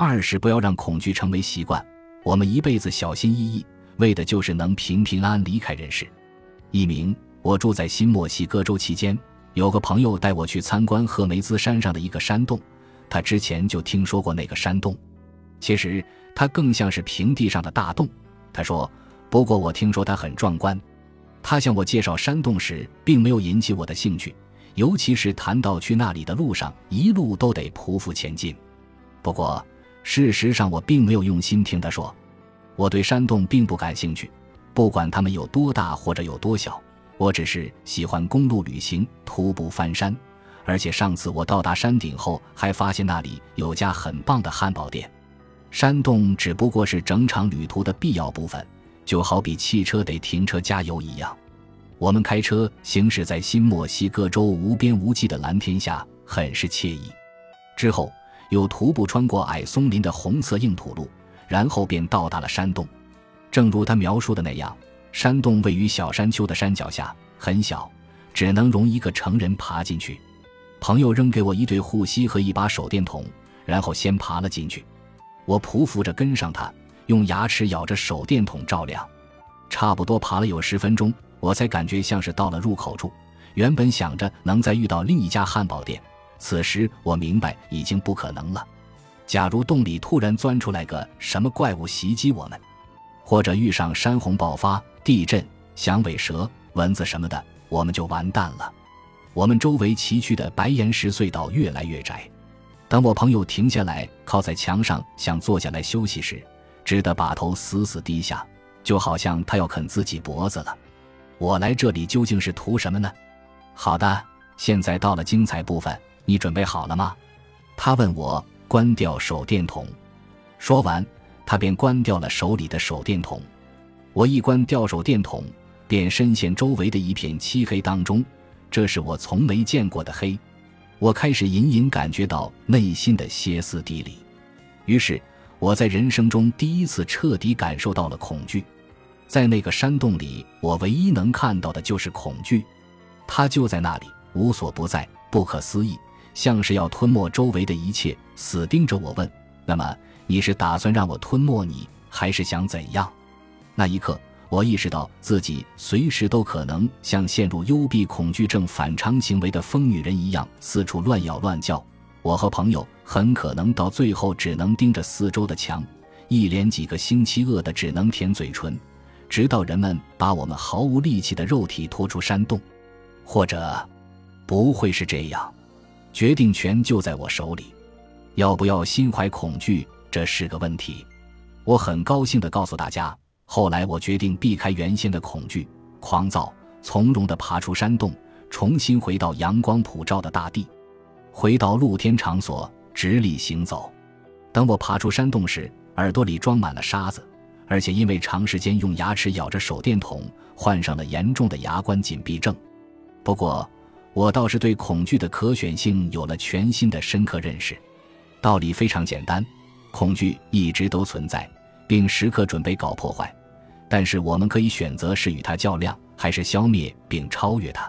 二是不要让恐惧成为习惯。我们一辈子小心翼翼，为的就是能平平安安离开人世。一名，我住在新墨西哥州期间，有个朋友带我去参观赫梅兹山上的一个山洞。他之前就听说过那个山洞，其实它更像是平地上的大洞。他说：“不过我听说它很壮观。”他向我介绍山洞时，并没有引起我的兴趣，尤其是谈到去那里的路上，一路都得匍匐前进。不过，事实上我并没有用心听他说。我对山洞并不感兴趣，不管它们有多大或者有多小，我只是喜欢公路旅行、徒步翻山。而且上次我到达山顶后，还发现那里有家很棒的汉堡店。山洞只不过是整场旅途的必要部分，就好比汽车得停车加油一样。我们开车行驶在新墨西哥州无边无际的蓝天下，很是惬意。之后又徒步穿过矮松林的红色硬土路。然后便到达了山洞，正如他描述的那样，山洞位于小山丘的山脚下，很小，只能容一个成人爬进去。朋友扔给我一对护膝和一把手电筒，然后先爬了进去。我匍匐着跟上他，用牙齿咬着手电筒照亮。差不多爬了有十分钟，我才感觉像是到了入口处。原本想着能再遇到另一家汉堡店，此时我明白已经不可能了。假如洞里突然钻出来个什么怪物袭击我们，或者遇上山洪爆发、地震、响尾蛇、蚊子什么的，我们就完蛋了。我们周围崎岖的白岩石隧道越来越窄。等我朋友停下来，靠在墙上想坐下来休息时，只得把头死死低下，就好像他要啃自己脖子了。我来这里究竟是图什么呢？好的，现在到了精彩部分，你准备好了吗？他问我。关掉手电筒，说完，他便关掉了手里的手电筒。我一关掉手电筒，便深陷周围的一片漆黑当中。这是我从没见过的黑。我开始隐隐感觉到内心的歇斯底里。于是，我在人生中第一次彻底感受到了恐惧。在那个山洞里，我唯一能看到的就是恐惧，它就在那里，无所不在，不可思议。像是要吞没周围的一切，死盯着我问：“那么你是打算让我吞没你，还是想怎样？”那一刻，我意识到自己随时都可能像陷入幽闭恐惧症反常行为的疯女人一样，四处乱咬乱叫。我和朋友很可能到最后只能盯着四周的墙，一连几个星期饿得只能舔嘴唇，直到人们把我们毫无力气的肉体拖出山洞。或者，不会是这样。决定权就在我手里，要不要心怀恐惧，这是个问题。我很高兴地告诉大家，后来我决定避开原先的恐惧、狂躁，从容地爬出山洞，重新回到阳光普照的大地，回到露天场所，直立行走。等我爬出山洞时，耳朵里装满了沙子，而且因为长时间用牙齿咬着手电筒，患上了严重的牙关紧闭症。不过，我倒是对恐惧的可选性有了全新的深刻认识。道理非常简单，恐惧一直都存在，并时刻准备搞破坏。但是我们可以选择是与它较量，还是消灭并超越它。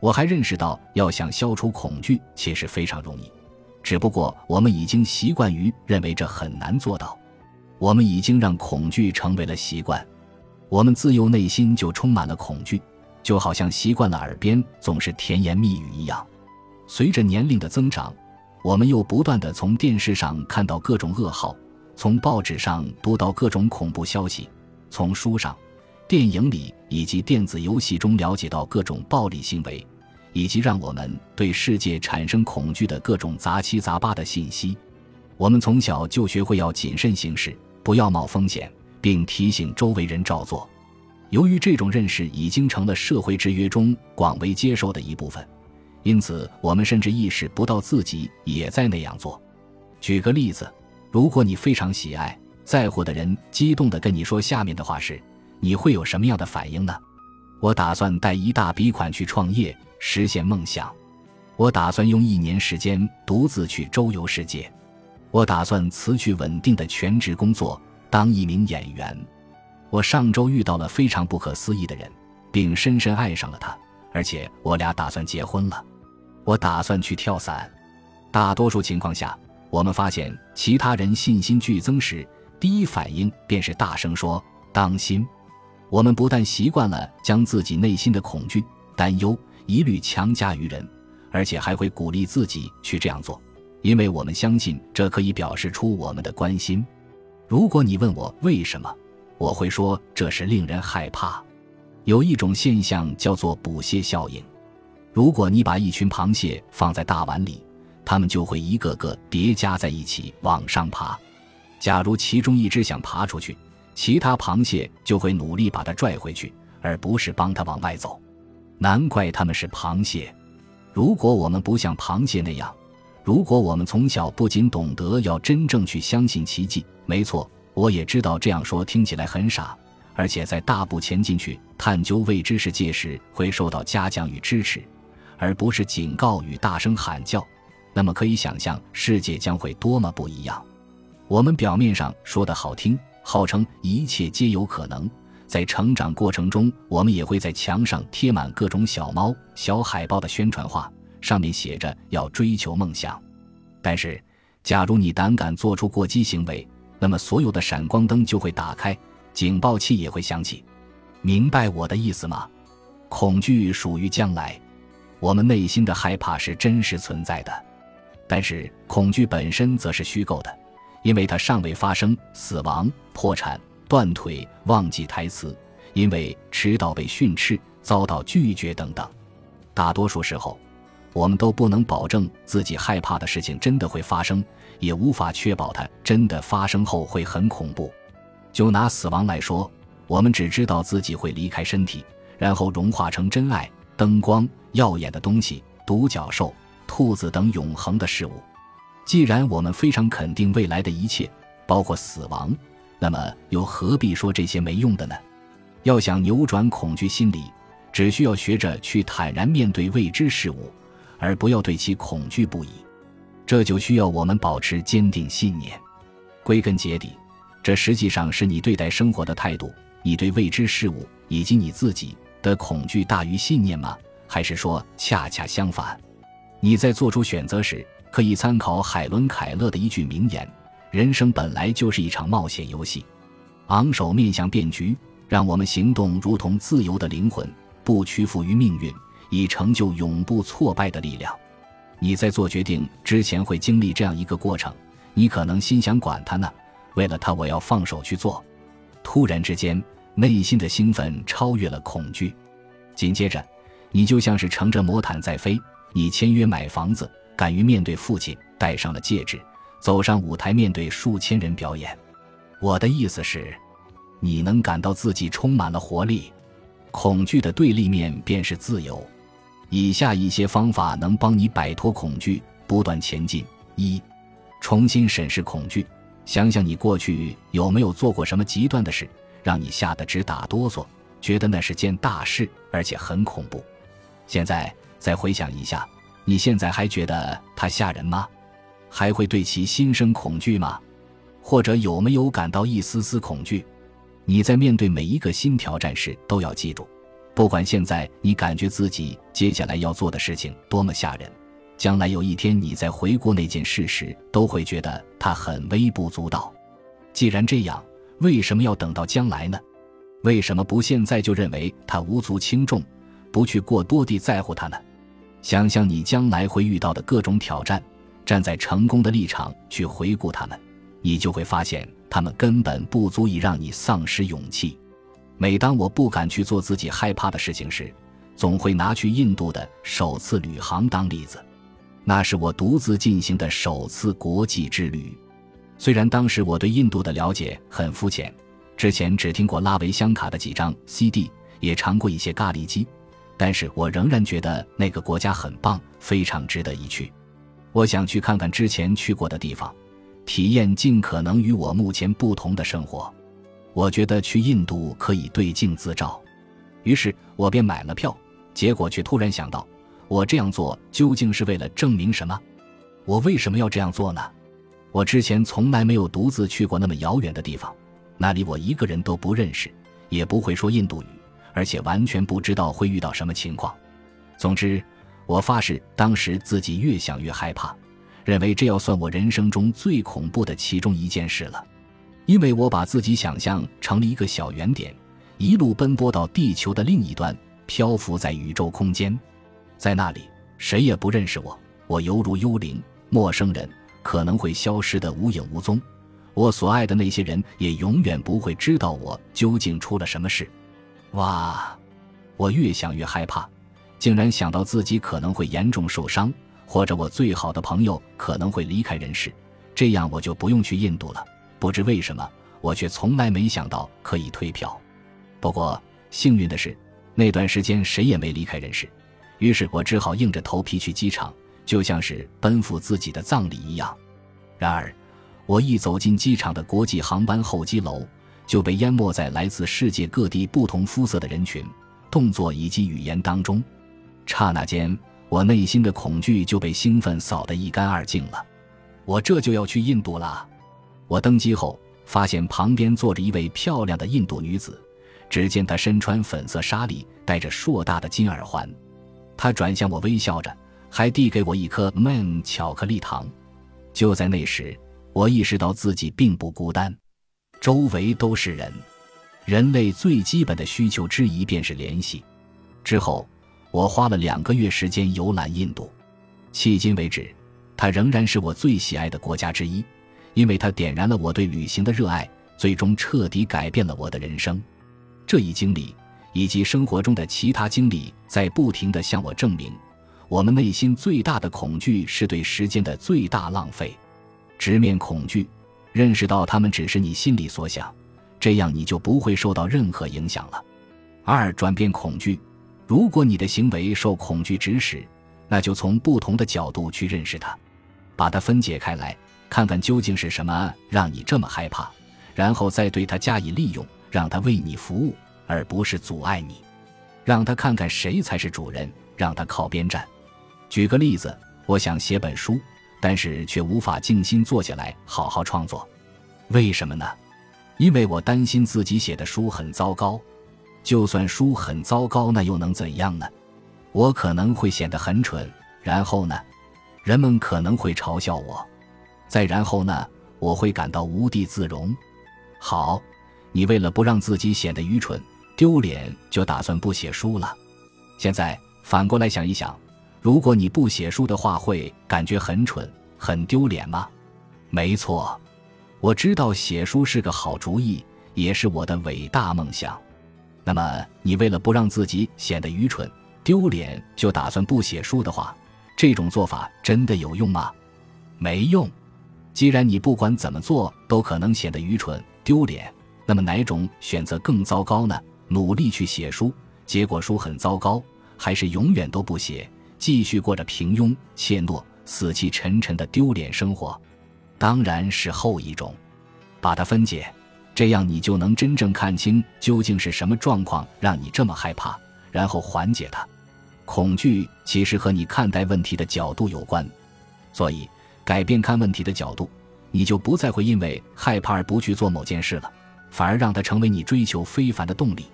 我还认识到，要想消除恐惧，其实非常容易，只不过我们已经习惯于认为这很难做到。我们已经让恐惧成为了习惯，我们自幼内心就充满了恐惧。就好像习惯了耳边总是甜言蜜语一样，随着年龄的增长，我们又不断的从电视上看到各种噩耗，从报纸上读到各种恐怖消息，从书上、电影里以及电子游戏中了解到各种暴力行为，以及让我们对世界产生恐惧的各种杂七杂八的信息。我们从小就学会要谨慎行事，不要冒风险，并提醒周围人照做。由于这种认识已经成了社会制约中广为接受的一部分，因此我们甚至意识不到自己也在那样做。举个例子，如果你非常喜爱、在乎的人激动地跟你说下面的话时，你会有什么样的反应呢？我打算带一大笔款去创业，实现梦想。我打算用一年时间独自去周游世界。我打算辞去稳定的全职工作，当一名演员。我上周遇到了非常不可思议的人，并深深爱上了他，而且我俩打算结婚了。我打算去跳伞。大多数情况下，我们发现其他人信心剧增时，第一反应便是大声说：“当心！”我们不但习惯了将自己内心的恐惧、担忧、一律强加于人，而且还会鼓励自己去这样做，因为我们相信这可以表示出我们的关心。如果你问我为什么，我会说这是令人害怕。有一种现象叫做捕蟹效应。如果你把一群螃蟹放在大碗里，它们就会一个个叠加在一起往上爬。假如其中一只想爬出去，其他螃蟹就会努力把它拽回去，而不是帮它往外走。难怪它们是螃蟹。如果我们不像螃蟹那样，如果我们从小不仅懂得要真正去相信奇迹，没错，我也知道这样说听起来很傻，而且在大步前进去探究未知世界时会受到嘉奖与支持，而不是警告与大声喊叫，那么可以想象世界将会多么不一样。我们表面上说的好听。号称一切皆有可能，在成长过程中，我们也会在墙上贴满各种小猫、小海报的宣传画，上面写着要追求梦想。但是，假如你胆敢做出过激行为，那么所有的闪光灯就会打开，警报器也会响起。明白我的意思吗？恐惧属于将来，我们内心的害怕是真实存在的，但是恐惧本身则是虚构的。因为它尚未发生，死亡、破产、断腿、忘记台词，因为迟到被训斥、遭到拒绝等等。大多数时候，我们都不能保证自己害怕的事情真的会发生，也无法确保它真的发生后会很恐怖。就拿死亡来说，我们只知道自己会离开身体，然后融化成真爱、灯光、耀眼的东西、独角兽、兔子等永恒的事物。既然我们非常肯定未来的一切，包括死亡，那么又何必说这些没用的呢？要想扭转恐惧心理，只需要学着去坦然面对未知事物，而不要对其恐惧不已。这就需要我们保持坚定信念。归根结底，这实际上是你对待生活的态度。你对未知事物以及你自己的恐惧大于信念吗？还是说恰恰相反？你在做出选择时？可以参考海伦·凯勒的一句名言：“人生本来就是一场冒险游戏，昂首面向变局，让我们行动如同自由的灵魂，不屈服于命运，以成就永不挫败的力量。”你在做决定之前会经历这样一个过程，你可能心想：“管他呢，为了他，我要放手去做。”突然之间，内心的兴奋超越了恐惧，紧接着，你就像是乘着魔毯在飞，你签约买房子。敢于面对父亲，戴上了戒指，走上舞台，面对数千人表演。我的意思是，你能感到自己充满了活力。恐惧的对立面便是自由。以下一些方法能帮你摆脱恐惧，不断前进：一、重新审视恐惧，想想你过去有没有做过什么极端的事，让你吓得直打哆嗦，觉得那是件大事，而且很恐怖。现在再回想一下。你现在还觉得它吓人吗？还会对其心生恐惧吗？或者有没有感到一丝丝恐惧？你在面对每一个新挑战时，都要记住，不管现在你感觉自己接下来要做的事情多么吓人，将来有一天你在回顾那件事时，都会觉得它很微不足道。既然这样，为什么要等到将来呢？为什么不现在就认为它无足轻重，不去过多地在乎它呢？想想你将来会遇到的各种挑战，站在成功的立场去回顾它们，你就会发现它们根本不足以让你丧失勇气。每当我不敢去做自己害怕的事情时，总会拿去印度的首次旅行当例子。那是我独自进行的首次国际之旅。虽然当时我对印度的了解很肤浅，之前只听过拉维香卡的几张 CD，也尝过一些咖喱鸡。但是我仍然觉得那个国家很棒，非常值得一去。我想去看看之前去过的地方，体验尽可能与我目前不同的生活。我觉得去印度可以对镜自照，于是我便买了票。结果却突然想到，我这样做究竟是为了证明什么？我为什么要这样做呢？我之前从来没有独自去过那么遥远的地方，那里我一个人都不认识，也不会说印度语。而且完全不知道会遇到什么情况。总之，我发誓，当时自己越想越害怕，认为这要算我人生中最恐怖的其中一件事了，因为我把自己想象成了一个小圆点，一路奔波到地球的另一端，漂浮在宇宙空间，在那里谁也不认识我，我犹如幽灵、陌生人，可能会消失得无影无踪。我所爱的那些人也永远不会知道我究竟出了什么事。哇！我越想越害怕，竟然想到自己可能会严重受伤。或者我最好的朋友可能会离开人世，这样我就不用去印度了。不知为什么，我却从来没想到可以退票。不过幸运的是，那段时间谁也没离开人世，于是我只好硬着头皮去机场，就像是奔赴自己的葬礼一样。然而，我一走进机场的国际航班候机楼，就被淹没在来自世界各地不同肤色的人群、动作以及语言当中。刹那间。我内心的恐惧就被兴奋扫得一干二净了。我这就要去印度了。我登机后发现旁边坐着一位漂亮的印度女子，只见她身穿粉色纱丽，戴着硕大的金耳环。她转向我微笑着，还递给我一颗 man 巧克力糖。就在那时，我意识到自己并不孤单，周围都是人。人类最基本的需求之一便是联系。之后。我花了两个月时间游览印度，迄今为止，它仍然是我最喜爱的国家之一，因为它点燃了我对旅行的热爱，最终彻底改变了我的人生。这一经历以及生活中的其他经历，在不停地向我证明，我们内心最大的恐惧是对时间的最大浪费。直面恐惧，认识到他们只是你心里所想，这样你就不会受到任何影响了。二、转变恐惧。如果你的行为受恐惧指使，那就从不同的角度去认识它，把它分解开来，看看究竟是什么让你这么害怕，然后再对他加以利用，让他为你服务，而不是阻碍你。让他看看谁才是主人，让他靠边站。举个例子，我想写本书，但是却无法静心坐下来好好创作，为什么呢？因为我担心自己写的书很糟糕。就算书很糟糕，那又能怎样呢？我可能会显得很蠢，然后呢，人们可能会嘲笑我，再然后呢，我会感到无地自容。好，你为了不让自己显得愚蠢、丢脸，就打算不写书了。现在反过来想一想，如果你不写书的话，会感觉很蠢、很丢脸吗？没错，我知道写书是个好主意，也是我的伟大梦想。那么，你为了不让自己显得愚蠢、丢脸，就打算不写书的话，这种做法真的有用吗？没用。既然你不管怎么做都可能显得愚蠢、丢脸，那么哪种选择更糟糕呢？努力去写书，结果书很糟糕，还是永远都不写，继续过着平庸、怯懦、死气沉沉的丢脸生活？当然是后一种。把它分解。这样你就能真正看清究竟是什么状况让你这么害怕，然后缓解它。恐惧其实和你看待问题的角度有关，所以改变看问题的角度，你就不再会因为害怕而不去做某件事了，反而让它成为你追求非凡的动力。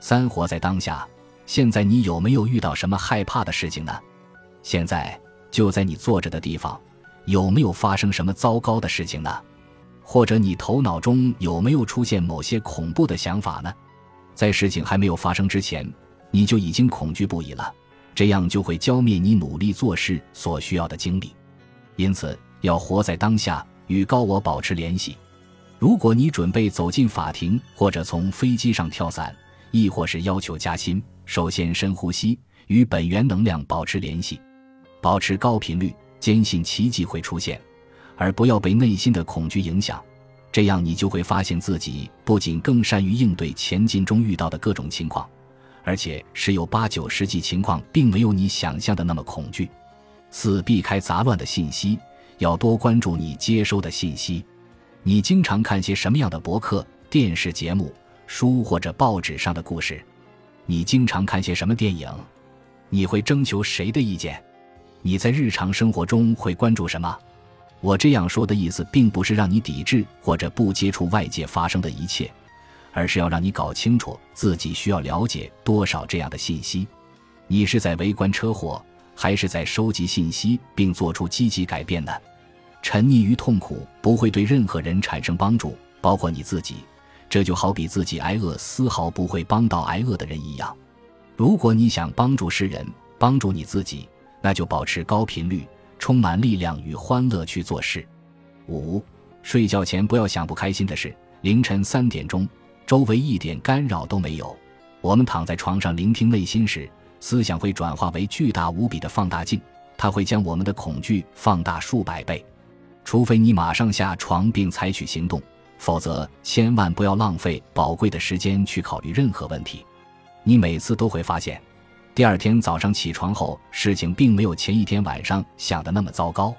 三活在当下，现在你有没有遇到什么害怕的事情呢？现在就在你坐着的地方，有没有发生什么糟糕的事情呢？或者你头脑中有没有出现某些恐怖的想法呢？在事情还没有发生之前，你就已经恐惧不已了，这样就会浇灭你努力做事所需要的精力。因此，要活在当下，与高我保持联系。如果你准备走进法庭，或者从飞机上跳伞，亦或是要求加薪，首先深呼吸，与本源能量保持联系，保持高频率，坚信奇迹会出现。而不要被内心的恐惧影响，这样你就会发现自己不仅更善于应对前进中遇到的各种情况，而且十有八九实际情况并没有你想象的那么恐惧。四、避开杂乱的信息，要多关注你接收的信息。你经常看些什么样的博客、电视节目、书或者报纸上的故事？你经常看些什么电影？你会征求谁的意见？你在日常生活中会关注什么？我这样说的意思，并不是让你抵制或者不接触外界发生的一切，而是要让你搞清楚自己需要了解多少这样的信息。你是在围观车祸，还是在收集信息并做出积极改变呢？沉溺于痛苦不会对任何人产生帮助，包括你自己。这就好比自己挨饿，丝毫不会帮到挨饿的人一样。如果你想帮助世人，帮助你自己，那就保持高频率，充满力量与欢乐去做事。五，睡觉前不要想不开心的事。凌晨三点钟，周围一点干扰都没有，我们躺在床上聆听内心时，思想会转化为巨大无比的放大镜，它会将我们的恐惧放大数百倍。除非你马上下床并采取行动，否则千万不要浪费宝贵的时间去考虑任何问题。你每次都会发现，第二天早上起床后，事情并没有前一天晚上想的那么糟糕。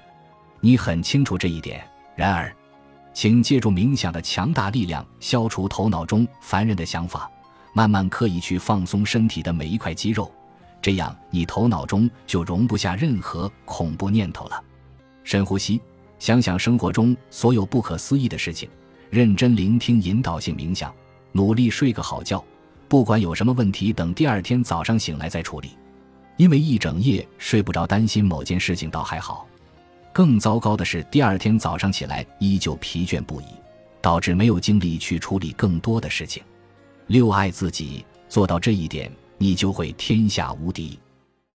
你很清楚这一点。然而，请借助冥想的强大力量，消除头脑中烦人的想法，慢慢刻意去放松身体的每一块肌肉，这样你头脑中就容不下任何恐怖念头了。深呼吸。想想生活中所有不可思议的事情，认真聆听引导性冥想，努力睡个好觉。不管有什么问题，等第二天早上醒来再处理。因为一整夜睡不着，担心某件事情倒还好。更糟糕的是，第二天早上起来依旧疲倦不已，导致没有精力去处理更多的事情。六爱自己，做到这一点，你就会天下无敌。